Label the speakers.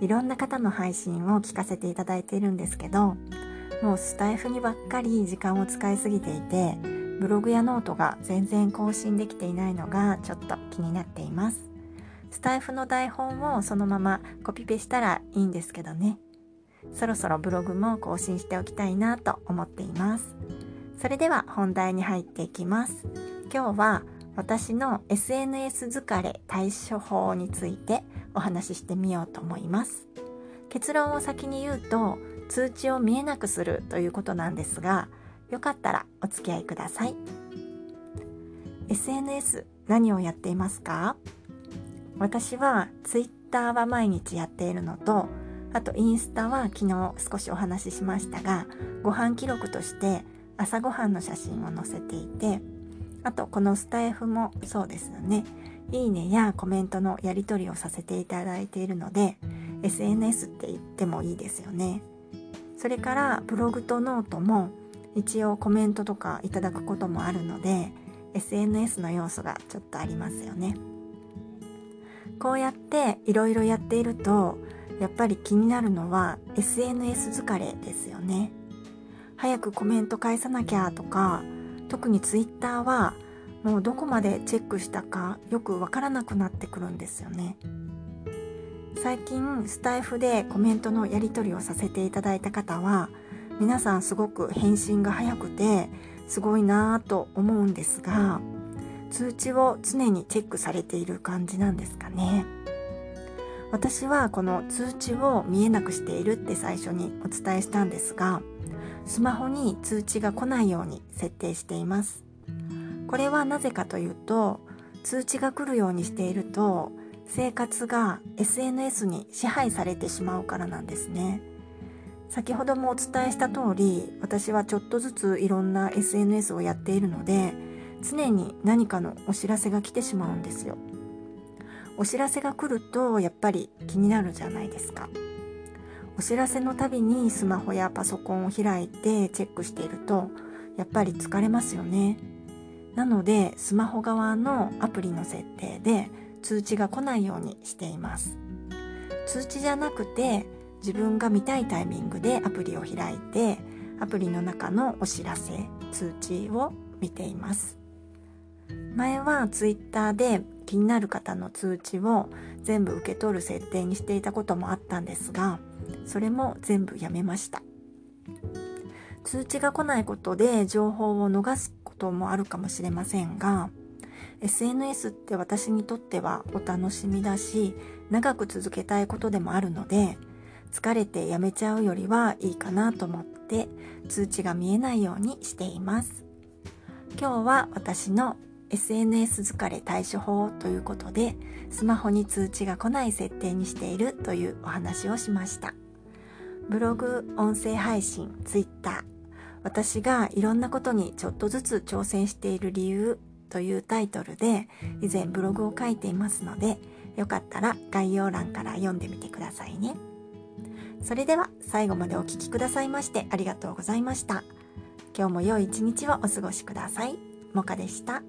Speaker 1: いろんな方の配信を聞かせていただいているんですけどもうスタエフにばっかり時間を使いすぎていてブログやノートが全然更新できていないのがちょっと気になっています。スタエフの台本をそのままコピペしたらいいんですけどね。そろそろブログも更新しておきたいなと思っています。それでは本題に入っていきます。今日は私の SNS 疲れ対処法についてお話ししてみようと思います。結論を先に言うと通知を見えなくするということなんですがよかったらお付き合いください。SNS 何をやっていますか？私は Twitter は毎日やっているのとあとインスタは昨日少しお話ししましたがご飯記録として朝ごはんの写真を載せていてあとこのスタイフもそうですよね。いいねやコメントのやり取りをさせていただいているので SNS って言ってもいいですよね。それからブログとノートも一応コメントとかいただくこともあるので SNS の要素がちょっとありますよね。こうやっていろいろやっているとやっぱり気になるのは SNS 疲れですよね。早くコメント返さなきゃとか特にツイッターはもうどこまでチェックしたかよくわからなくなってくるんですよね。最近スタイフでコメントのやり取りをさせていただいた方は皆さんすごく返信が早くてすごいなぁと思うんですが通知を常にチェックされている感じなんですかね。私はこの通知を見えなくしているって最初にお伝えしたんですがスマホに通知が来ないように設定しています。これはなぜかというと通知が来るようにしていると生活が SNS に支配されてしまうからなんですね。先ほどもお伝えした通り私はちょっとずついろんな SNS をやっているので常に何かのお知らせが来てしまうんですよ。お知らせが来るとやっぱり気になるじゃないですか。お知らせのたびにスマホやパソコンを開いてチェックしているとやっぱり疲れますよね。なのでスマホ側のアプリの設定で通知が来ないようにしています。通知じゃなくて自分が見たいタイミングでアプリを開いてアプリの中のお知らせ通知を見ています。前は Twitter で気になる方の通知を全部受け取る設定にしていたこともあったんですがそれも全部やめました。通知が来ないことで情報を逃すこともあるかもしれませんが SNS って私にとってはお楽しみだし長く続けたいことでもあるので疲れてやめちゃうよりはいいかなと思って通知が見えないようにしています。今日は私の SNS 疲れ対処法ということでスマホに通知が来ない設定にしているというお話をしました。ブログ音声配信 Twitter 私がいろんなことにちょっとずつ挑戦している理由というタイトルで以前ブログを書いていますのでよかったら概要欄から読んでみてくださいね。それでは最後までお聴きくださいましてありがとうございました。今日も良い一日をお過ごしください。もかでした。